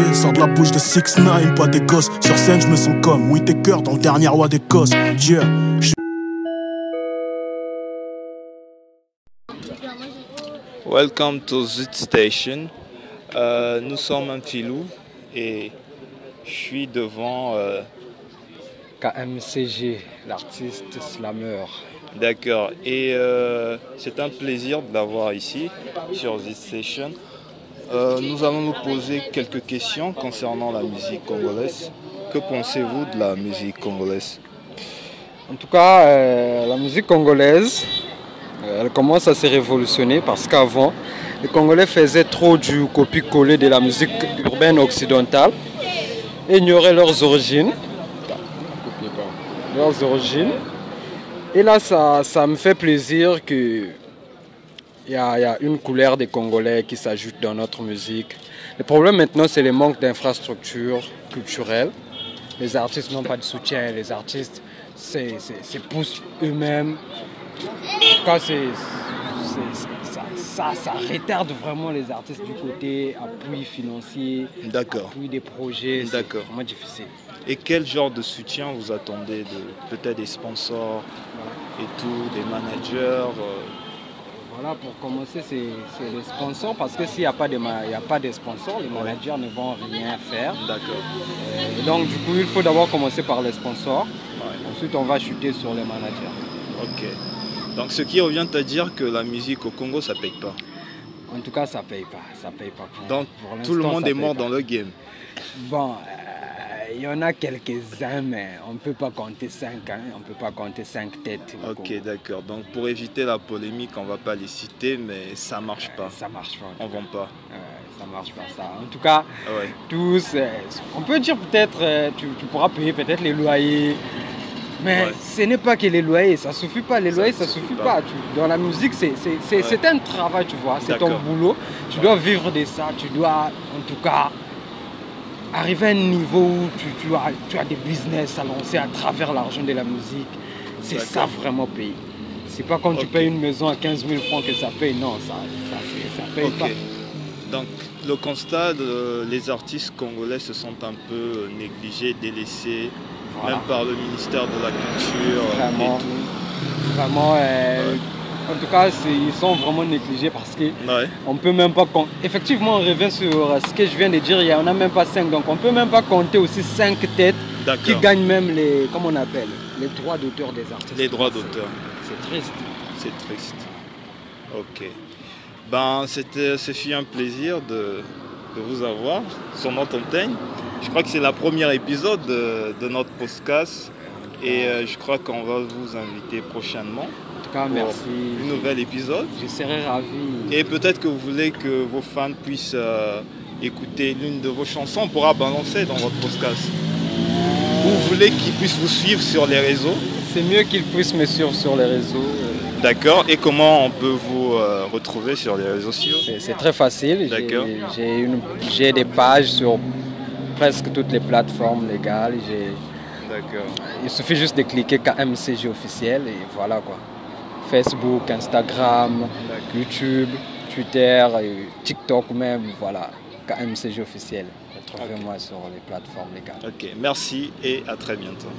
vérité sort de la bouche de 6 9 pas des gosses. Sur scène, je me sens comme oui, tes cœurs dans le dernier roi d'Écosse. Yeah. Welcome to Zit Station. Euh, nous sommes un filou et je suis devant. euh, KMCG, l'artiste slammer. D'accord. Et euh, c'est un plaisir de l'avoir ici sur Zit Station. Euh, nous allons nous poser quelques questions concernant la musique congolaise. Que pensez-vous de la musique congolaise? En tout cas, euh, la musique congolaise, euh, elle commence à se révolutionner parce qu'avant, les Congolais faisaient trop du copie-coller de la musique urbaine occidentale ignoraient leurs origines. Leurs origines. Et là, ça, ça me fait plaisir que il y, a, il y a une couleur des Congolais qui s'ajoute dans notre musique. Le problème maintenant, c'est le manque d'infrastructures culturelles. Les artistes n'ont pas de soutien, les artistes se poussent eux-mêmes. En tout cas, c'est- ça, ça, ça retarde vraiment les artistes du côté appui financier, appui des projets. C'est vraiment difficile. Et quel genre de soutien vous attendez de peut-être des sponsors et tout, des managers euh, Voilà, pour commencer, c'est les sponsors parce que s'il n'y a, pas de y a pas de sponsors, les managers ne vont rien faire. D'accord. Donc, du coup, il faut d'abord commencer par les sponsors. Ensuite, on va chuter sur les managers. Ok. Donc ce qui revient à dire que la musique au Congo ça paye pas. En tout cas, ça paye pas. Ça paye pas. Pour- Donc pour tout le monde est mort pas. dans le game. Bon, il y en a quelques-uns, mais on ne peut pas compter cinq. Hein. On ne peut pas compter cinq têtes. Ok, d'accord. Donc pour éviter la polémique, on va pas les citer, mais ça marche pas. Ça marche pas. On vend pas. Euh, ça marche pas ça. En tout cas, Ah ouais. tous, euh, on peut dire peut-être, euh, tu, tu pourras payer peut-être les loyers. Mais Ouais. ce n'est pas que les loyers, ça suffit pas. Les Ça loyers, ne ça suffit suffit pas. pas. Tu- dans la musique, c'est Ouais. un travail, tu vois. C'est ton boulot. Tu dois vivre de ça. Tu dois, en tout cas, arriver à un niveau où tu, tu as, tu as des business à lancer à travers l'argent de la musique. C'est ça vraiment payer. C'est pas quand tu payes une maison à 15 000 francs que ça paye. Non, ça, ça, paye pas. Donc le constat, de- les artistes congolais se sentent un peu négligés, délaissés, Voilà. même par le ministère de la Culture euh, Vraiment. et tout. Vraiment, euh, en tout cas, ils sont vraiment négligés parce que Ouais. on peut même pas compter. Effectivement, on revient sur euh, ce que je viens de dire, il y en a même pas cinq, donc on peut même pas compter aussi cinq têtes qui gagnent même les, comment on appelle, les droits d'auteur des artistes. Les droits d'auteur. C'est triste. C'est triste. Ok. Ben, c'était, ce fut un plaisir de, de vous avoir sur notre antenne. Je crois que c'est le premier épisode de, de notre podcast et euh, je crois qu'on va vous inviter prochainement En tout cas, pour merci. un nouvel épisode. Je serais ravi. Et peut-être que vous voulez que vos fans puissent euh, écouter l'une de vos chansons, on pourra balancer dans votre podcast. Ou vous voulez qu'ils puissent vous suivre sur les réseaux. C'est mieux qu'ils puissent me suivre sur les réseaux. euh, D'accord. Et comment on peut vous euh, retrouver sur les réseaux sociaux? C'est très facile. J'ai- D'accord. J'ai des pages sur presque toutes les plateformes légales. J'ai D'accord. Il suffit juste de cliquer KMCG officiel et voilà quoi. Facebook, Instagram, YouTube, Twitter, et TikTok même, voilà. KMCG officiel. Retrouvez-moi sur les plateformes légales. Ok, merci et à très bientôt.